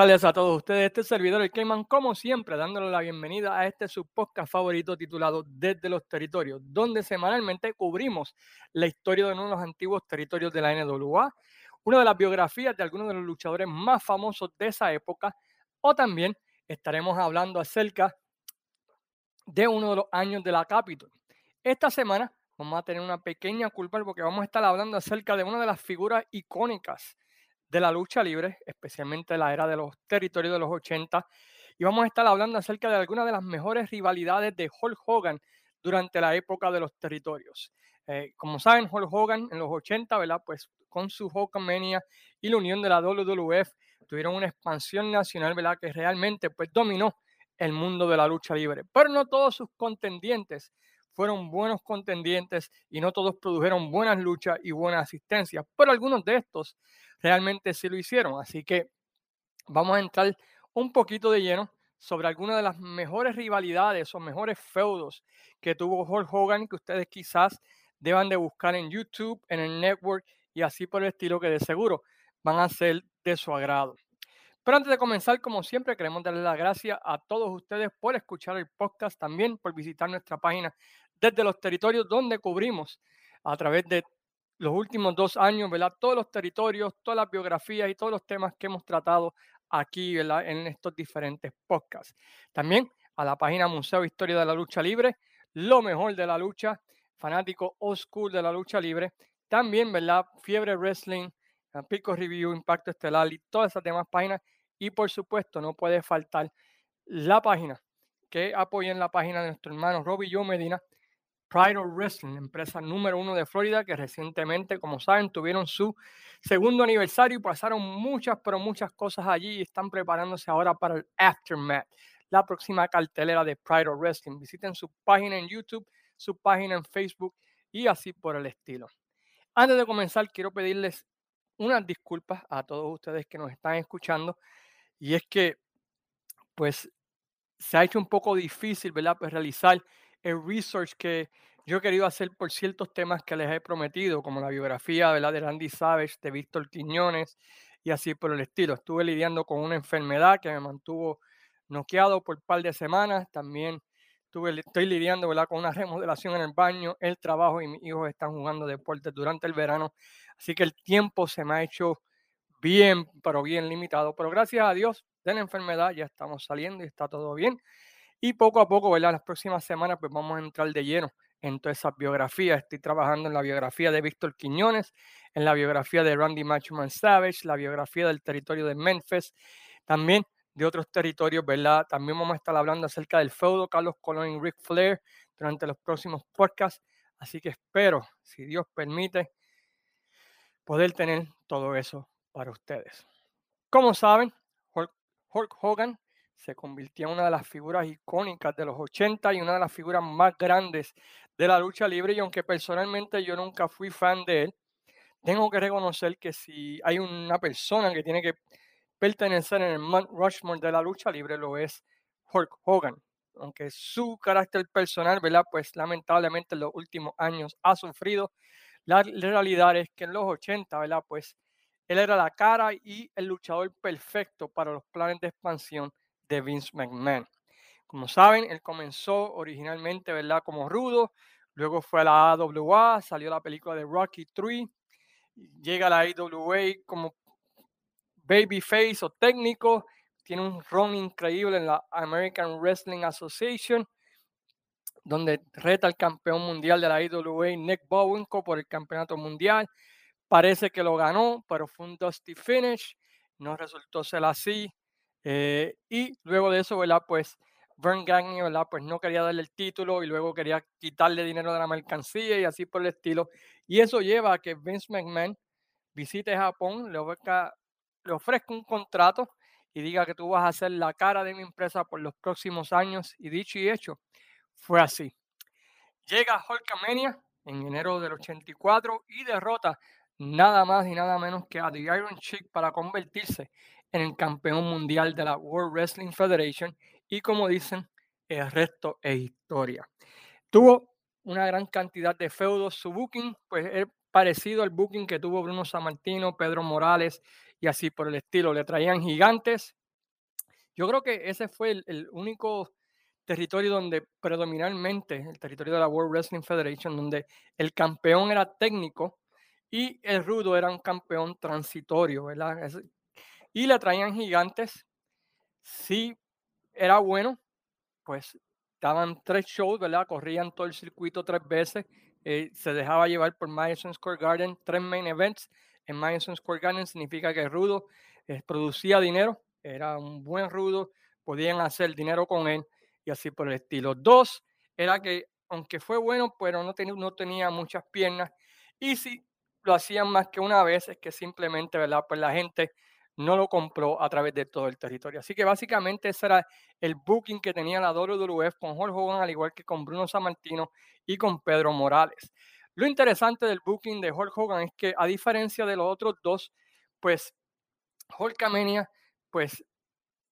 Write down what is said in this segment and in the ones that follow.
tardes a todos ustedes. Este servidor, el Cayman, como siempre, dándole la bienvenida a este su podcast favorito titulado Desde los Territorios, donde semanalmente cubrimos la historia de uno de los antiguos territorios de la NWA, una de las biografías de algunos de los luchadores más famosos de esa época, o también estaremos hablando acerca de uno de los años de la Capitol. Esta semana vamos a tener una pequeña culpa porque vamos a estar hablando acerca de una de las figuras icónicas de la lucha libre, especialmente la era de los territorios de los 80. Y vamos a estar hablando acerca de algunas de las mejores rivalidades de Hulk Hogan durante la época de los territorios. Eh, como saben, Hulk Hogan en los 80, ¿verdad? Pues con su Hulkamania y la unión de la WWF tuvieron una expansión nacional, ¿verdad? Que realmente pues dominó el mundo de la lucha libre. Pero no todos sus contendientes fueron buenos contendientes y no todos produjeron buenas luchas y buenas asistencias, pero algunos de estos realmente sí lo hicieron. Así que vamos a entrar un poquito de lleno sobre algunas de las mejores rivalidades o mejores feudos que tuvo Hulk Hogan que ustedes quizás deban de buscar en YouTube, en el network y así por el estilo que de seguro van a ser de su agrado. Pero antes de comenzar, como siempre, queremos darle las gracias a todos ustedes por escuchar el podcast, también por visitar nuestra página desde los territorios donde cubrimos a través de los últimos dos años, ¿verdad? Todos los territorios, todas las biografías y todos los temas que hemos tratado aquí, ¿verdad? En estos diferentes podcasts. También a la página Museo Historia de la Lucha Libre, lo mejor de la lucha, fanático school de la lucha libre. También, ¿verdad? Fiebre Wrestling, Pico Review, Impacto Estelar y todas esas demás páginas. Y por supuesto, no puede faltar la página que apoyen la página de nuestro hermano Robbie Joe Medina, Pride of Wrestling, empresa número uno de Florida, que recientemente, como saben, tuvieron su segundo aniversario y pasaron muchas, pero muchas cosas allí y están preparándose ahora para el Aftermath, la próxima cartelera de Pride of Wrestling. Visiten su página en YouTube, su página en Facebook y así por el estilo. Antes de comenzar, quiero pedirles unas disculpas a todos ustedes que nos están escuchando y es que, pues, se ha hecho un poco difícil, ¿verdad? Pues realizar el research que yo he querido hacer por ciertos temas que les he prometido, como la biografía ¿verdad? de Randy Savage, de Víctor Quiñones y así por el estilo. Estuve lidiando con una enfermedad que me mantuvo noqueado por un par de semanas. También estuve, estoy lidiando ¿verdad? con una remodelación en el baño, el trabajo y mis hijos están jugando deportes durante el verano. Así que el tiempo se me ha hecho bien, pero bien limitado. Pero gracias a Dios de la enfermedad ya estamos saliendo y está todo bien. Y poco a poco, ¿verdad? Las próximas semanas, pues vamos a entrar de lleno en todas esas biografías. Estoy trabajando en la biografía de Víctor Quiñones, en la biografía de Randy Machuman Savage, la biografía del territorio de Memphis, también de otros territorios, ¿verdad? También vamos a estar hablando acerca del feudo Carlos Colón y Rick Flair durante los próximos podcasts. Así que espero, si Dios permite, poder tener todo eso para ustedes. Como saben, Hulk Hogan se convirtió en una de las figuras icónicas de los 80 y una de las figuras más grandes de la lucha libre. Y aunque personalmente yo nunca fui fan de él, tengo que reconocer que si hay una persona que tiene que pertenecer en el Mount Rushmore de la lucha libre, lo es Hulk Hogan. Aunque su carácter personal, ¿verdad? Pues lamentablemente en los últimos años ha sufrido. La realidad es que en los 80, ¿verdad? Pues él era la cara y el luchador perfecto para los planes de expansión de Vince McMahon. Como saben, él comenzó originalmente, ¿verdad? Como rudo, luego fue a la AWA, salió la película de Rocky 3, llega a la AWA como babyface o técnico, tiene un run increíble en la American Wrestling Association, donde reta al campeón mundial de la AWA, Nick Bowenko, por el campeonato mundial. Parece que lo ganó, pero fue un dusty finish, no resultó ser así. Eh, y luego de eso, ¿verdad? Pues Vern Gagne, ¿verdad? Pues no quería darle el título y luego quería quitarle dinero de la mercancía y así por el estilo. Y eso lleva a que Vince McMahon visite Japón, le ofrezca, un contrato y diga que tú vas a ser la cara de mi empresa por los próximos años. Y dicho y hecho, fue así. Llega Hulkamania en enero del 84 y derrota nada más y nada menos que a The Iron Chick para convertirse en el campeón mundial de la World Wrestling Federation y como dicen, el resto es historia. Tuvo una gran cantidad de feudos, su booking pues es parecido al booking que tuvo Bruno Sammartino, Pedro Morales y así por el estilo. Le traían gigantes Yo creo que ese fue el, único territorio donde predominantemente, el territorio de la World Wrestling Federation, donde el campeón era técnico y el rudo era un campeón transitorio, ¿verdad? Y le traían gigantes. Si era bueno, pues daban tres shows, ¿verdad? Corrían todo el circuito tres veces. Eh, se dejaba llevar por Madison Square Garden, tres main events en Madison Square Garden. Significa que Rudo eh, producía dinero, era un buen Rudo, podían hacer dinero con él y así por el estilo. Dos, era que aunque fue bueno, pero no, tenía, no tenía muchas piernas. Y si lo hacían más que una vez, es que simplemente, ¿verdad? Pues la gente no lo compró a través de todo el territorio. Así que básicamente ese era el booking que tenía la WWF con Hulk Hogan, al igual que con Bruno Sammartino y con Pedro Morales. Lo interesante del booking de Hulk Hogan es que a diferencia de los otros dos, pues Hulkamania, pues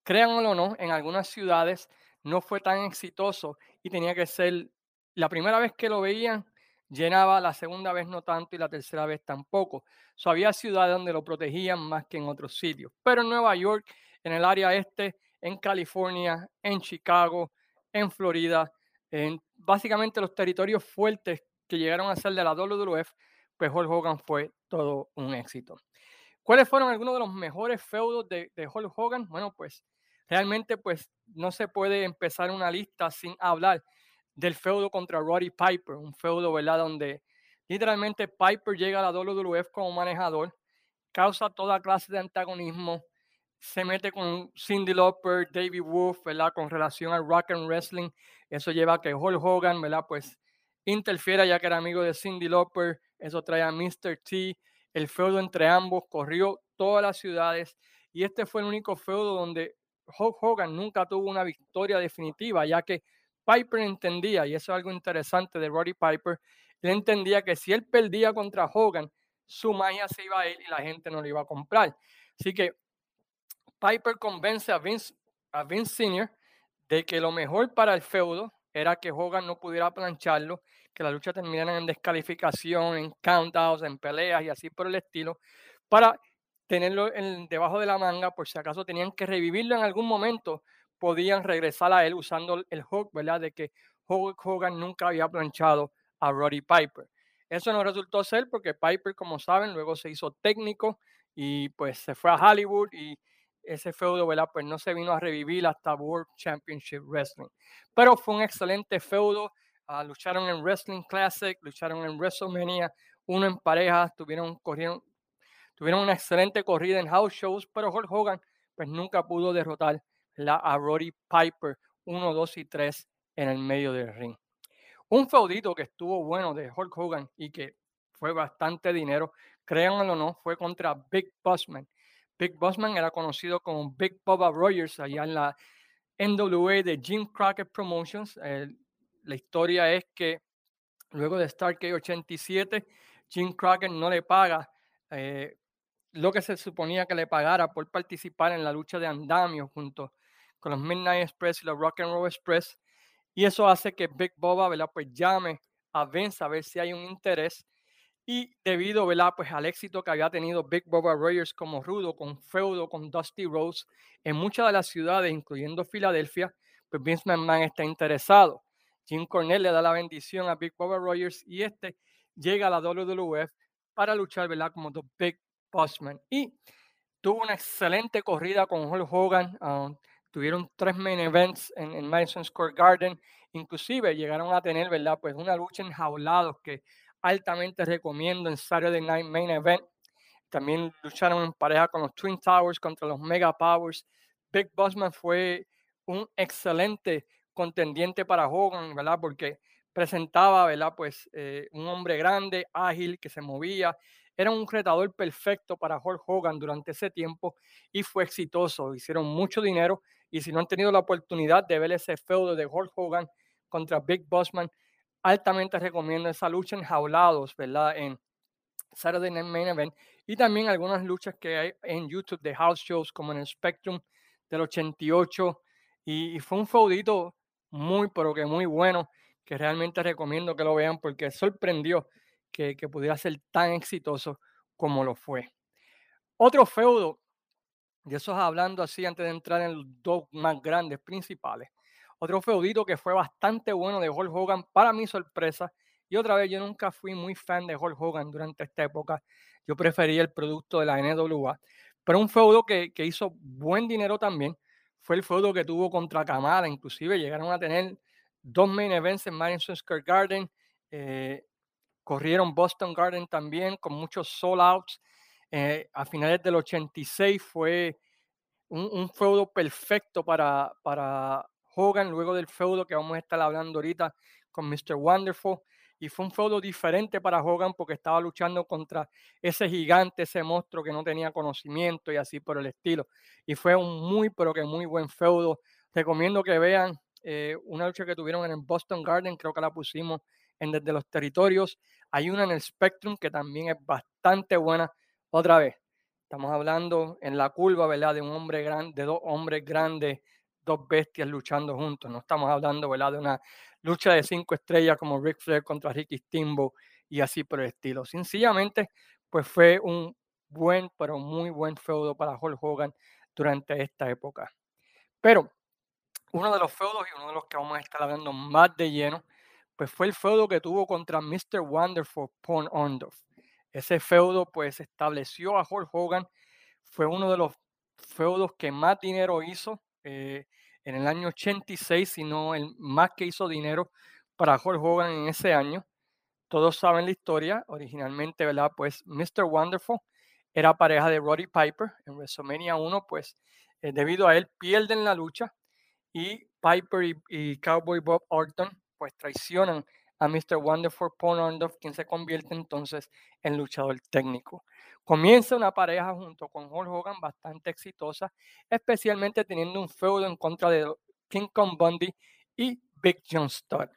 créanlo o no, en algunas ciudades no fue tan exitoso y tenía que ser la primera vez que lo veían llenaba, la segunda vez no tanto y la tercera vez tampoco. So, había ciudades donde lo protegían más que en otros sitios. Pero en Nueva York, en el área este, en California, en Chicago, en Florida, en básicamente los territorios fuertes que llegaron a ser de la WWF, pues Hulk Hogan fue todo un éxito. ¿Cuáles fueron algunos de los mejores feudos de, de Hulk Hogan? Bueno, pues realmente pues no se puede empezar una lista sin hablar del feudo contra Roddy Piper, un feudo, ¿verdad? Donde literalmente Piper llega a la WWF como manejador, causa toda clase de antagonismo, se mete con Cindy Lauper, David Wolf, ¿verdad? Con relación al rock and wrestling. Eso lleva a que Hulk Hogan, ¿verdad? Pues interfiera ya que era amigo de Cindy Lauper. Eso trae a Mr. T. El feudo entre ambos corrió todas las ciudades. Y este fue el único feudo donde Hulk Hogan nunca tuvo una victoria definitiva, ya que Piper entendía, y eso es algo interesante de Roddy Piper, él entendía que si él perdía contra Hogan, su magia se iba a ir y la gente no lo iba a comprar. Así que Piper convence a Vince, a Vince Sr. de que lo mejor para el feudo era que Hogan no pudiera plancharlo, que la lucha terminara en descalificación, en countdowns, en peleas y así por el estilo, para tenerlo en, debajo de la manga por si acaso tenían que revivirlo en algún momento podían regresar a él usando el hook, ¿verdad? De que Hulk Hogan nunca había planchado a Roddy Piper. Eso no resultó ser porque Piper, como saben, luego se hizo técnico y pues se fue a Hollywood y ese feudo, ¿verdad? Pues no se vino a revivir hasta World Championship Wrestling. Pero fue un excelente feudo. Ah, lucharon en Wrestling Classic, lucharon en WrestleMania, uno en pareja, tuvieron, corrieron, tuvieron una excelente corrida en house shows, pero Hulk Hogan pues nunca pudo derrotar la, a Roddy Piper 1, 2 y 3 en el medio del ring. Un feudito que estuvo bueno de Hulk Hogan y que fue bastante dinero, créanlo o no, fue contra Big Bossman. Big Bossman era conocido como Big Bubba Rogers allá en la NWA de Jim Crockett Promotions. la historia es que luego de Starkey 87, Jim Crockett no le paga eh, lo que se suponía que le pagara por participar en la lucha de andamio junto con los Midnight Express y los Rock and Roll Express. Y eso hace que Big Boba, ¿verdad? Pues llame a Vince a ver si hay un interés. Y debido, ¿verdad? Pues al éxito que había tenido Big Boba Rogers como rudo, con feudo, con Dusty Rose, en muchas de las ciudades, incluyendo Filadelfia, pues Vince McMahon está interesado. Jim Cornette le da la bendición a Big Boba Rogers y este llega a la WWF para luchar, ¿verdad? Como The Big Bossman. Y tuvo una excelente corrida con Hulk Hogan. Um, tuvieron tres main events en, Madison Square Garden, inclusive llegaron a tener, ¿verdad? Pues una lucha en jaulados que altamente recomiendo en Saturday Night Main Event. También lucharon en pareja con los Twin Towers contra los Mega Powers. Big Bossman fue un excelente contendiente para Hogan, ¿verdad? Porque presentaba, ¿verdad? Pues eh, un hombre grande, ágil, que se movía. Era un retador perfecto para Hulk Hogan durante ese tiempo y fue exitoso. Hicieron mucho dinero y si no han tenido la oportunidad de ver ese feudo de Hulk Hogan contra Big Bossman, altamente recomiendo esa lucha en jaulados, ¿verdad? En Saturday Night Main Event y también algunas luchas que hay en YouTube de house shows como en el Spectrum del 88 y, fue un feudito muy pero que muy bueno que realmente recomiendo que lo vean porque sorprendió que, que pudiera ser tan exitoso como lo fue. Otro feudo Y eso es hablando así antes de entrar en los dos más grandes principales. Otro feudito que fue bastante bueno de Hulk Hogan, para mi sorpresa. Y otra vez, yo nunca fui muy fan de Hulk Hogan durante esta época. Yo prefería el producto de la NWA. Pero un feudo que, que hizo buen dinero también fue el feudo que tuvo contra Kamala. Inclusive llegaron a tener dos main events en Madison Square Garden. Eh, corrieron Boston Garden también con muchos sold outs. Eh, a finales del 86 fue un, feudo perfecto para, para Hogan, luego del feudo que vamos a estar hablando ahorita con Mr. Wonderful. Y fue un feudo diferente para Hogan porque estaba luchando contra ese gigante, ese monstruo que no tenía conocimiento y así por el estilo. Y fue un muy, pero que muy buen feudo. Recomiendo que vean eh, una lucha que tuvieron en el Boston Garden, creo que la pusimos en Desde los Territorios. Hay una en el Spectrum que también es bastante buena. Otra vez, estamos hablando en la curva, ¿verdad? De un hombre grande, de dos hombres grandes, dos bestias luchando juntos. No estamos hablando, ¿verdad? De una lucha de cinco estrellas como Ric Flair contra Ricky Steamboat y así por el estilo. Sencillamente, pues fue un buen, pero muy buen feudo para Hulk Hogan durante esta época. Pero uno de los feudos y uno de los que vamos a estar hablando más de lleno, pues fue el feudo que tuvo contra Mr. Wonderful Porn Orndorff. Ese feudo pues estableció a Hulk Hogan, fue uno de los feudos que más dinero hizo eh, en el año 86, sino el más que hizo dinero para Hulk Hogan en ese año. Todos saben la historia, originalmente, ¿verdad? Pues Mr. Wonderful era pareja de Roddy Piper en WrestleMania 1, pues eh, debido a él pierden la lucha y Piper y, Cowboy Bob Orton pues traicionan a Mr. Wonderful Paul quien se convierte entonces en luchador técnico. Comienza una pareja junto con Hulk Hogan bastante exitosa, especialmente teniendo un feudo en contra de King Kong Bundy y Big John Studd.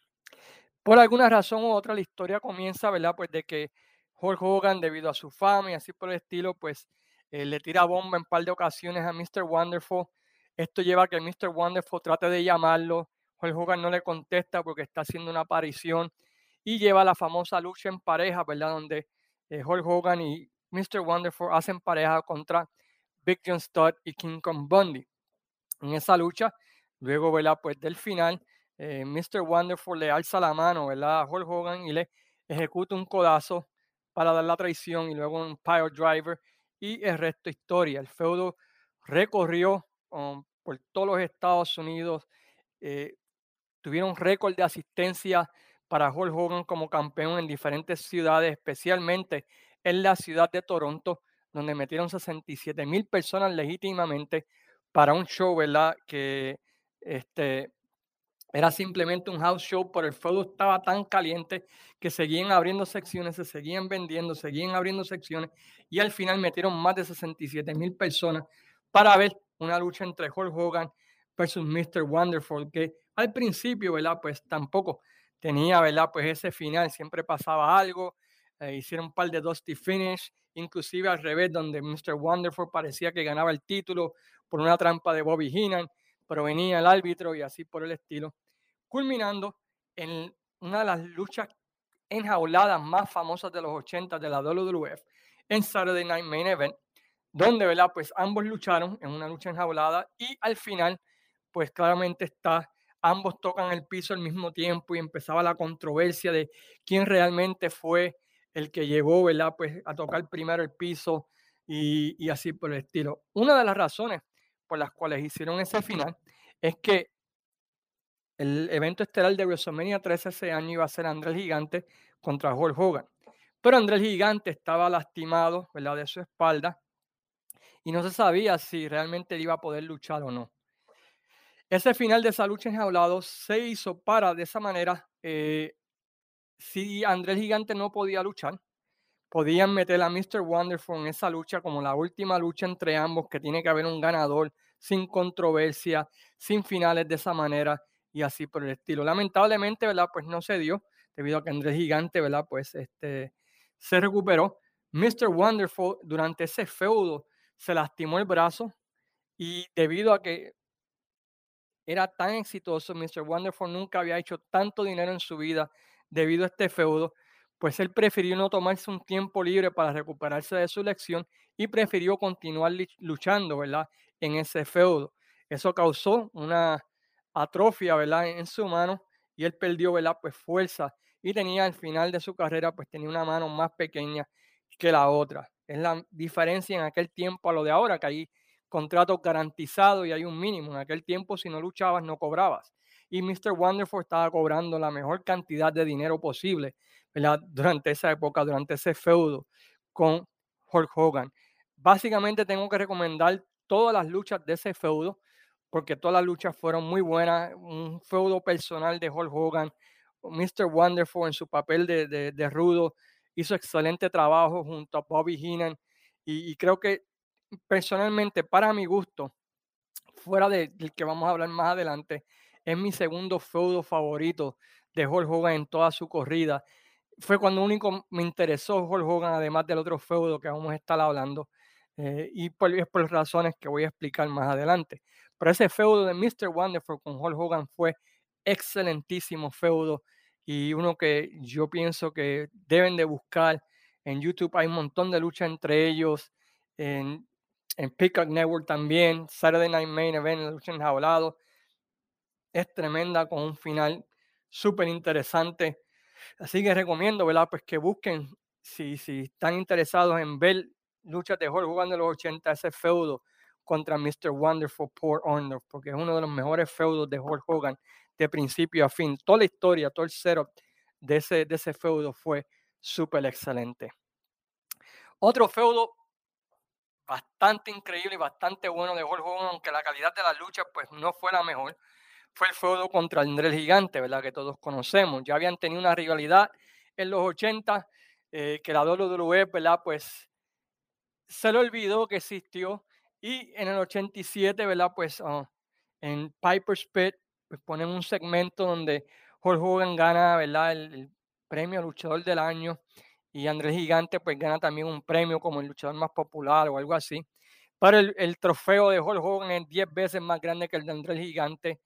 Por alguna razón u otra, la historia comienza, ¿verdad? Pues de que Hulk Hogan, debido a su fama y así por el estilo, pues eh, le tira bomba en par de ocasiones a Mr. Wonderful esto lleva a que Mr. Wonderful trate de llamarlo. Hulk Hogan no le contesta porque está haciendo una aparición y lleva la famosa lucha en pareja, ¿verdad? Donde eh, Hogan y Mr. Wonderful hacen pareja contra Big John y King Kong Bundy. En esa lucha, luego, ¿verdad? Pues del final, eh, Mr. Wonderful le alza la mano, ¿verdad? A Hogan y le ejecuta un codazo para dar la traición y luego un pile driver y el resto historia. El feudo recorrió por todos los Estados Unidos. Eh, tuvieron récord de asistencia para Hulk Hogan como campeón en diferentes ciudades, especialmente en la ciudad de Toronto, donde metieron 67 mil personas legítimamente para un show, ¿verdad? Que este, era simplemente un house show, pero el feudo estaba tan caliente que seguían abriendo secciones, se seguían vendiendo, seguían abriendo secciones y al final metieron más de 67 mil personas para ver una lucha entre Hulk Hogan versus Mr. Wonderful, que al principio, ¿verdad? Pues tampoco tenía, ¿verdad? Pues ese final, siempre pasaba algo, eh, hicieron un par de Dusty Finish, inclusive al revés, donde Mr. Wonderful parecía que ganaba el título por una trampa de Bobby Heenan, pero venía el árbitro y así por el estilo, culminando en una de las luchas enjauladas más famosas de los 80 de la WWF en Saturday Night Main Event, donde, ¿verdad? Pues ambos lucharon en una lucha enjaulada y al final, pues claramente está, ambos tocan el piso al mismo tiempo y empezaba la controversia de quién realmente fue el que llegó, ¿verdad? Pues a tocar primero el piso y, así por el estilo. Una de las razones por las cuales hicieron ese final es que el evento estelar de WrestleMania 13 ese año iba a ser Andrés Gigante contra Hulk Hogan. Pero Andrés Gigante estaba lastimado, ¿verdad? De su espalda y no se sabía si realmente iba a poder luchar o no. Ese final de esa lucha enjaulado se hizo para, de esa manera, eh, si Andrés Gigante no podía luchar, podían meter a Mr. Wonderful en esa lucha como la última lucha entre ambos, que tiene que haber un ganador sin controversia, sin finales de esa manera y así por el estilo. Lamentablemente, ¿verdad? Pues no se dio, debido a que Andrés Gigante, ¿verdad? Pues este, se recuperó. Mr. Wonderful durante ese feudo se lastimó el brazo y debido a que era tan exitoso, Mr. Wonderful nunca había hecho tanto dinero en su vida debido a este feudo, pues él prefirió no tomarse un tiempo libre para recuperarse de su lección y prefirió continuar luchando, ¿verdad? En ese feudo. Eso causó una atrofia, ¿verdad? En su mano y él perdió, ¿verdad? Pues fuerza y tenía al final de su carrera, pues tenía una mano más pequeña que la otra. Es la diferencia en aquel tiempo a lo de ahora, que hay contratos garantizados y hay un mínimo. En aquel tiempo, si no luchabas, no cobrabas. Y Mr. Wonderful estaba cobrando la mejor cantidad de dinero posible durante esa época, durante ese feudo con Hulk Hogan. Básicamente tengo que recomendar todas las luchas de ese feudo, porque todas las luchas fueron muy buenas. Un feudo personal de Hulk Hogan, Mr. Wonderful en su papel de, de, rudo, hizo excelente trabajo junto a Bobby Heenan. Y, creo que personalmente, para mi gusto, fuera del que vamos a hablar más adelante, es mi segundo feudo favorito de Hulk Hogan en toda su corrida fue cuando único me interesó Hulk Hogan, además del otro feudo que vamos a estar hablando, eh, y por, es por razones que voy a explicar más adelante. Pero ese feudo de Mr. Wonderful con Hulk Hogan fue excelentísimo feudo y uno que yo pienso que deben de buscar. En YouTube hay un montón de lucha entre ellos, en Peacock Network también, Saturday Night Main Event, lucha enjaulado. Es tremenda con un final súper interesante Así que recomiendo, ¿verdad? Pues que busquen, si, si están interesados en ver luchas de Hulk Hogan de los 80, ese feudo contra Mr. Wonderful Poor Honor, porque es uno de los mejores feudos de Hulk Hogan de principio a fin. Toda la historia, todo el setup de ese, de ese feudo fue súper excelente. Otro feudo bastante increíble y bastante bueno de Hulk Hogan, aunque la calidad de la lucha pues no fue la mejor, fue el feudo contra André el Gigante, ¿verdad? Que todos conocemos. Ya habían tenido una rivalidad en los 80, eh, que la WWE, ¿verdad? Pues se le olvidó que existió. Y en el 87, ¿verdad? Pues ah, en Piper's Pit, pues ponen un segmento donde Hulk Hogan gana, ¿verdad? El, premio luchador del año. Y Andrés Gigante, pues gana también un premio como el luchador más popular o algo así. Pero el, trofeo de Hulk Hogan es 10 veces más grande que el de Andrés Gigante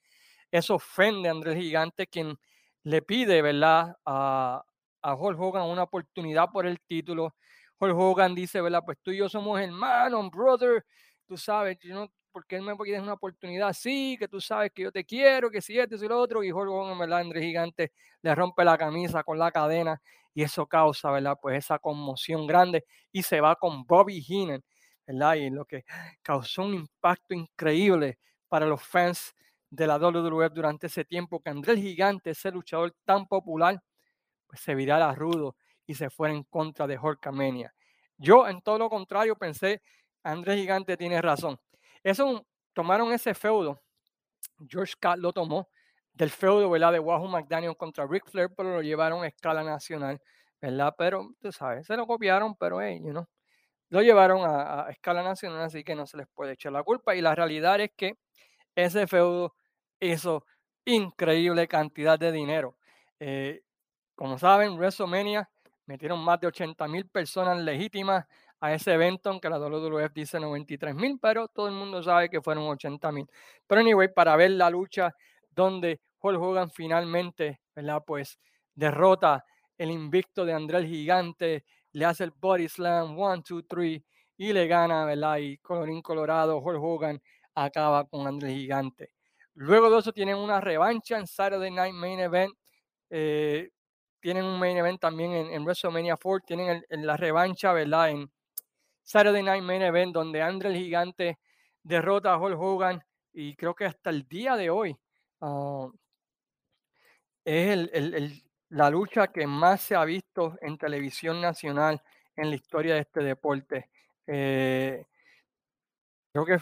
eso ofende a Andrés Gigante, quien le pide, ¿verdad?, a, a Hulk Hogan una oportunidad por el título. Hulk Hogan dice, ¿verdad? Pues tú y yo somos hermanos, brother. Tú sabes, yo no, ¿por qué me pides una oportunidad así? Que tú sabes que yo te quiero, que si esto y lo otro. Y Hulk Hogan, ¿verdad? Andrés Gigante le rompe la camisa con la cadena y eso causa, ¿verdad? Pues esa conmoción grande y se va con Bobby Heenan, ¿verdad? Y lo que causó un impacto increíble para los fans de la WWE durante ese tiempo que Andrés Gigante, ese luchador tan popular, pues se virara rudo y se fuera en contra de Hulkamania. Yo, en todo lo contrario, pensé, Andrés Gigante tiene razón. Eso tomaron ese feudo. George Scott lo tomó del feudo, ¿verdad? De Wahoo McDaniel contra Ric Flair, pero lo llevaron a escala nacional, ¿verdad? Pero, tú sabes, se lo copiaron, pero, hey, you know, lo llevaron a, escala nacional, así que no se les puede echar la culpa. Y la realidad es que ese feudo hizo increíble cantidad de dinero. Eh, como saben, WrestleMania metieron más de 80 mil personas legítimas a ese evento, aunque la WWF dice 93 mil, pero todo el mundo sabe que fueron 80 mil. Pero anyway, para ver la lucha donde Hulk Hogan finalmente, ¿verdad? Pues derrota el invicto de André Gigante, le hace el body slam, one, two, three, y le gana, ¿verdad? Y colorín colorado, Hulk Hogan acaba con Andrés Gigante. Luego de eso tienen una revancha en Saturday Night Main Event. Eh, tienen un main event también en, WrestleMania 4. Tienen la revancha, ¿verdad? En Saturday Night Main Event, donde André el Gigante derrota a Hulk Hogan. Y creo que hasta el día de hoy ah, es la lucha que más se ha visto en televisión nacional en la historia de este deporte. Eh, creo que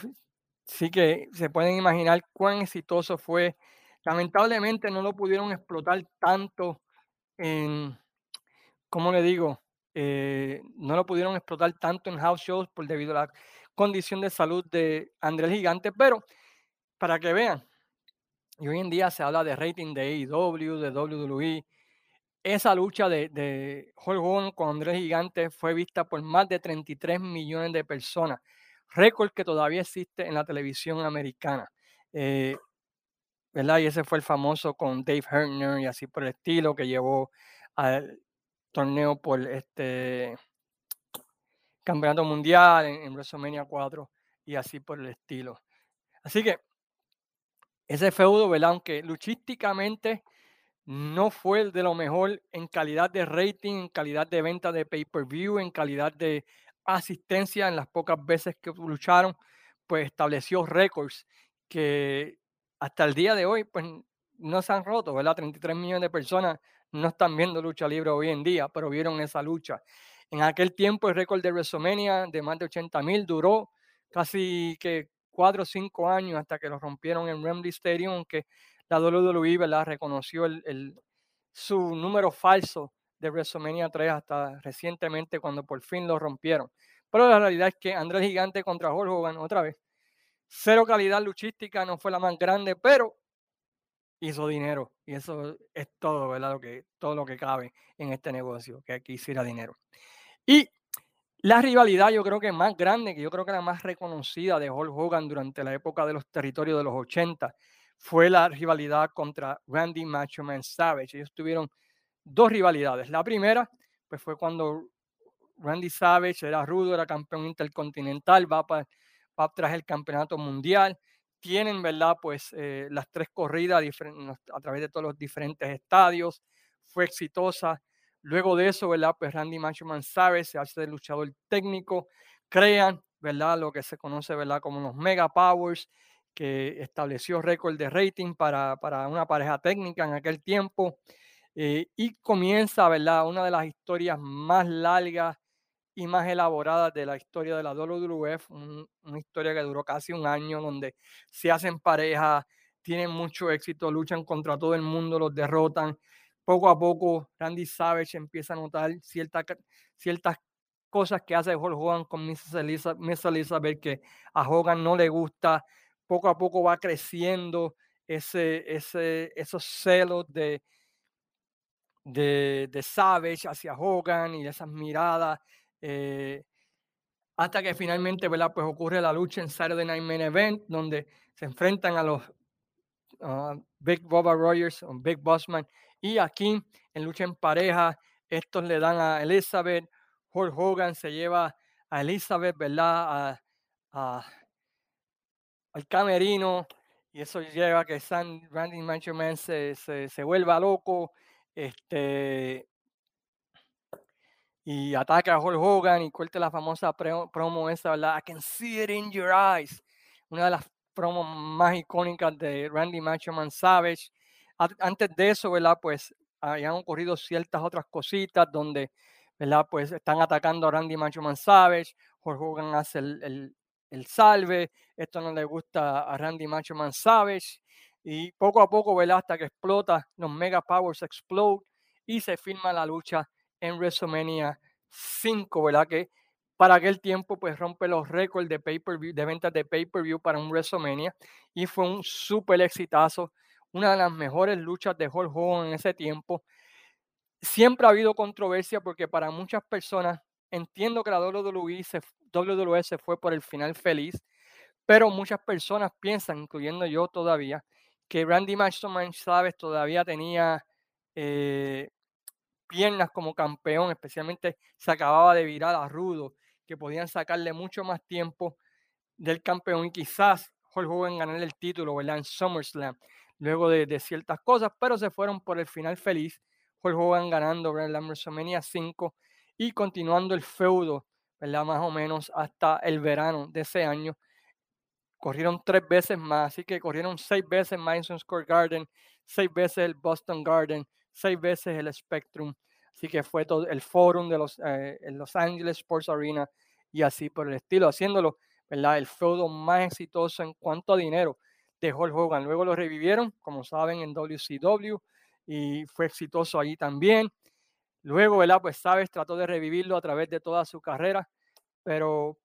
sí que se pueden imaginar cuán exitoso fue. Lamentablemente no lo pudieron explotar tanto en, ¿cómo le digo? Eh, no lo pudieron explotar tanto en house shows por debido a la condición de salud de Andrés Gigante, pero para que vean, y hoy en día se habla de rating de AEW, de WWE, esa lucha de, de Hulk con Andrés Gigante fue vista por más de 33 millones de personas récord que todavía existe en la televisión americana. Eh, ¿verdad? Y ese fue el famoso con Dave Herner y así por el estilo que llevó al torneo por este campeonato mundial en, en WrestleMania 4 y así por el estilo. Así que ese feudo, ¿verdad? Aunque luchísticamente no fue el de lo mejor en calidad de rating, en calidad de venta de pay-per-view, en calidad de asistencia en las pocas veces que lucharon, pues estableció récords que hasta el día de hoy pues no se han roto, ¿verdad? 33 millones de personas no están viendo lucha libre hoy en día, pero vieron esa lucha. En aquel tiempo el récord de WrestleMania de más de 80 mil duró casi que cuatro o cinco años hasta que lo rompieron en Wembley Stadium, aunque la WWE ¿verdad? reconoció el, su número falso de WrestleMania 3 hasta recientemente cuando por fin lo rompieron. Pero la realidad es que Andrés Gigante contra Hulk Hogan otra vez. Cero calidad luchística, no fue la más grande, pero hizo dinero. Y eso es todo, ¿verdad? Lo que, todo lo que cabe en este negocio, que aquí hiciera dinero. Y la rivalidad yo creo que más grande, que yo creo que la más reconocida de Hulk Hogan durante la época de los territorios de los 80, fue la rivalidad contra Randy Macho Man Savage. Ellos tuvieron dos rivalidades. La primera, pues fue cuando Randy Savage era rudo, era campeón intercontinental, va, para, va el campeonato mundial. Tienen, ¿verdad? Pues eh, las tres corridas a través de todos los diferentes estadios. Fue exitosa. Luego de eso, ¿verdad? Pues Randy Macho Savage se hace de luchador técnico. Crean, ¿verdad? Lo que se conoce, ¿verdad? Como los Mega Powers que estableció récord de rating para, para, una pareja técnica en aquel tiempo. Eh, y comienza, ¿verdad? Una de las historias más largas y más elaboradas de la historia de la WWF, una historia que duró casi un año, donde se hacen parejas, tienen mucho éxito, luchan contra todo el mundo, los derrotan. Poco a poco, Randy Savage empieza a notar ciertas ciertas cosas que hace Hulk Hogan con Miss Elizabeth, Miss Elizabeth que a Hogan no le gusta, poco a poco va creciendo ese, ese, esos celos de, de, Savage hacia Hogan y esas miradas. Eh, hasta que finalmente. Pues ocurre la lucha en Saturday Night Main Event, donde se enfrentan a los ah, Big Boba Rogers, Big Bossman, y aquí en lucha en pareja, estos le dan a Elizabeth, Hulk Hogan se lleva a Elizabeth, ¿verdad? a al camerino y eso lleva a que San Randy Macho Man se, se, vuelva loco este, y ataca a Hulk Hogan y corte la famosa promo esa, ¿verdad? I can see it in your eyes. Una de las promos más icónicas de Randy Macho Man Savage. Antes de eso, ¿verdad? Pues habían ocurrido ciertas otras cositas donde, ¿verdad? Pues están atacando a Randy Macho Man Savage. Hulk Hogan hace el, el salve, esto no le gusta a Randy Macho Man Savage, y poco a poco, ¿verdad? Hasta que explota, los Mega Powers explode y se firma la lucha en WrestleMania 5, ¿verdad? Que para aquel tiempo, pues rompe los récords de pay-per-view, de ventas de pay-per-view para un WrestleMania y fue un súper exitazo, una de las mejores luchas de Hulk Hogan en ese tiempo. Siempre ha habido controversia porque para muchas personas entiendo que la WWE se, WWE se fue por el final feliz, pero muchas personas piensan, incluyendo yo todavía, que Randy Savage todavía tenía eh, piernas como campeón, especialmente se acababa de virar a Rudo, que podían sacarle mucho más tiempo del campeón y quizás Hulk Hogan ganar el título ¿verdad? en SummerSlam luego de, ciertas cosas, pero se fueron por el final feliz. Hulk Hogan ganando en WrestleMania 5 y continuando el feudo ¿verdad? Más o menos hasta el verano de ese año. Corrieron tres veces más, así que corrieron seis veces Madison Square Garden, seis veces el Boston Garden, seis veces el Spectrum. Así que fue todo el Forum de los, eh, Los Angeles Sports Arena y así por el estilo, haciéndolo, ¿verdad? El feudo más exitoso en cuanto a dinero de Hulk Hogan. Luego lo revivieron, como saben, en WCW y fue exitoso allí también. Luego, ¿verdad? Pues Sabes trató de revivirlo a través de toda su carrera, pero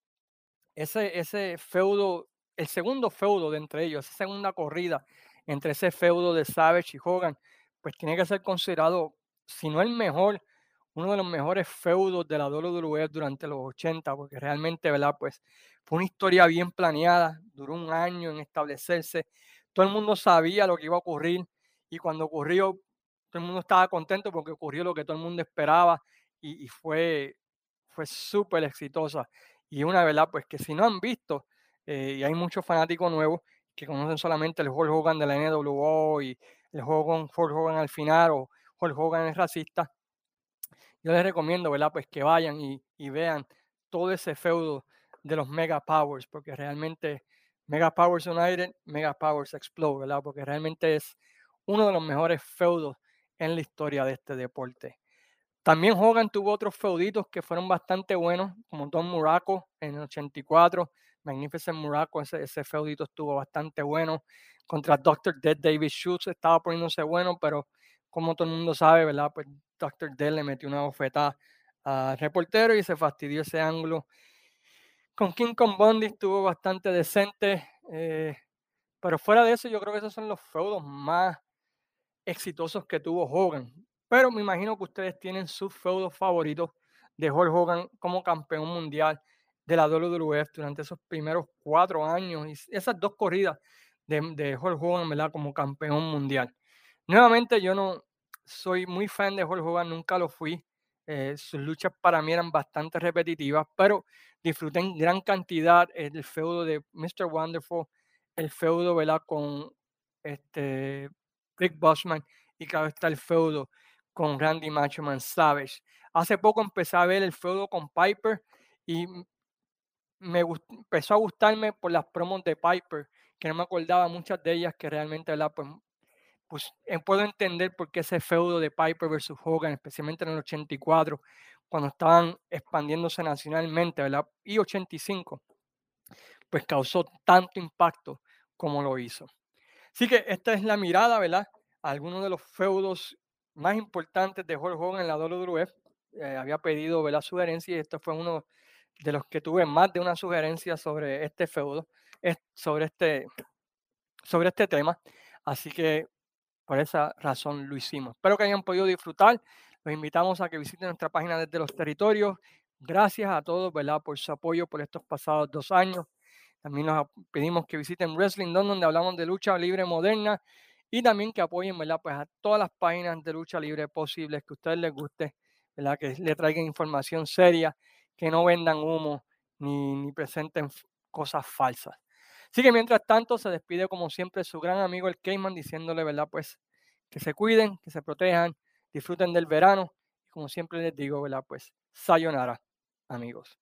ese, ese feudo, el segundo feudo de entre ellos, esa segunda corrida entre ese feudo de Savage y Hogan, pues tiene que ser considerado, si no el mejor, uno de los mejores feudos de la WWE durante los 80, porque realmente, ¿verdad? Pues fue una historia bien planeada, duró un año en establecerse, todo el mundo sabía lo que iba a ocurrir y cuando ocurrió, todo el mundo estaba contento porque ocurrió lo que todo el mundo esperaba. y, fue, fue súper exitosa. Y una verdad, pues que si no han visto, eh, y hay muchos fanáticos nuevos que conocen solamente el Hulk Hogan de la NWO y el Hogan, Hulk Hogan al final o Hulk Hogan es racista, yo les recomiendo, ¿verdad? Pues que vayan y, y vean todo ese feudo de los Mega Powers, porque realmente Mega Powers United, Mega Powers Explode, ¿verdad? Porque realmente es uno de los mejores feudos en la historia de este deporte. También Hogan tuvo otros feuditos que fueron bastante buenos, como Don Muraco en el 84, Magnificent Muraco, ese, feudito estuvo bastante bueno. Contra Dr. Dead David Schultz estaba poniéndose bueno, pero como todo el mundo sabe, ¿verdad? Pues Dr. Dead le metió una bofetada al reportero y se fastidió ese ángulo. Con King Kong Bundy estuvo bastante decente, eh, pero fuera de eso yo creo que esos son los feudos más exitosos que tuvo Hogan. Pero me imagino que ustedes tienen sus feudos favoritos de Hulk Hogan como campeón mundial de la WWF durante esos primeros cuatro años y esas dos corridas de, de Hulk Hogan, ¿verdad? Como campeón mundial. Nuevamente, yo no soy muy fan de Hulk Hogan, nunca lo fui. Eh, sus luchas para mí eran bastante repetitivas, pero disfruté en gran cantidad el feudo de Mr. Wonderful, el feudo, ¿verdad? Con este Rick Bossman y claro está el feudo con Randy Machoman Savage. Hace poco empecé a ver el feudo con Piper y me empezó a gustarme por las promos de Piper, que no me acordaba muchas de ellas que realmente, ¿verdad? Pues, pues eh, puedo entender por qué ese feudo de Piper versus Hogan, especialmente en el 84, cuando estaban expandiéndose nacionalmente, ¿verdad? Y 85, pues causó tanto impacto como lo hizo. Así que esta es la mirada, ¿verdad? algunos de los feudos más importantes de Hulk Hogan en la WWF. Eh, había pedido ¿verdad? sugerencia y este fue uno de los que tuve más de una sugerencia sobre este feudo, sobre este, sobre este tema. Así que por esa razón lo hicimos. Espero que hayan podido disfrutar. Los invitamos a que visiten nuestra página desde los territorios. Gracias a todos ¿verdad? por su apoyo por estos pasados dos años. También nos pedimos que visiten Wrestling Don, donde hablamos de lucha libre moderna y también que apoyen, ¿verdad? Pues a todas las páginas de lucha libre posibles que a ustedes les guste, ¿verdad? Que le traigan información seria, que no vendan humo ni, ni presenten cosas falsas. Así que mientras tanto se despide como siempre su gran amigo el Cayman diciéndole, ¿verdad? Pues que se cuiden, que se protejan, disfruten del verano. Como siempre les digo, ¿verdad? Pues sayonara, amigos.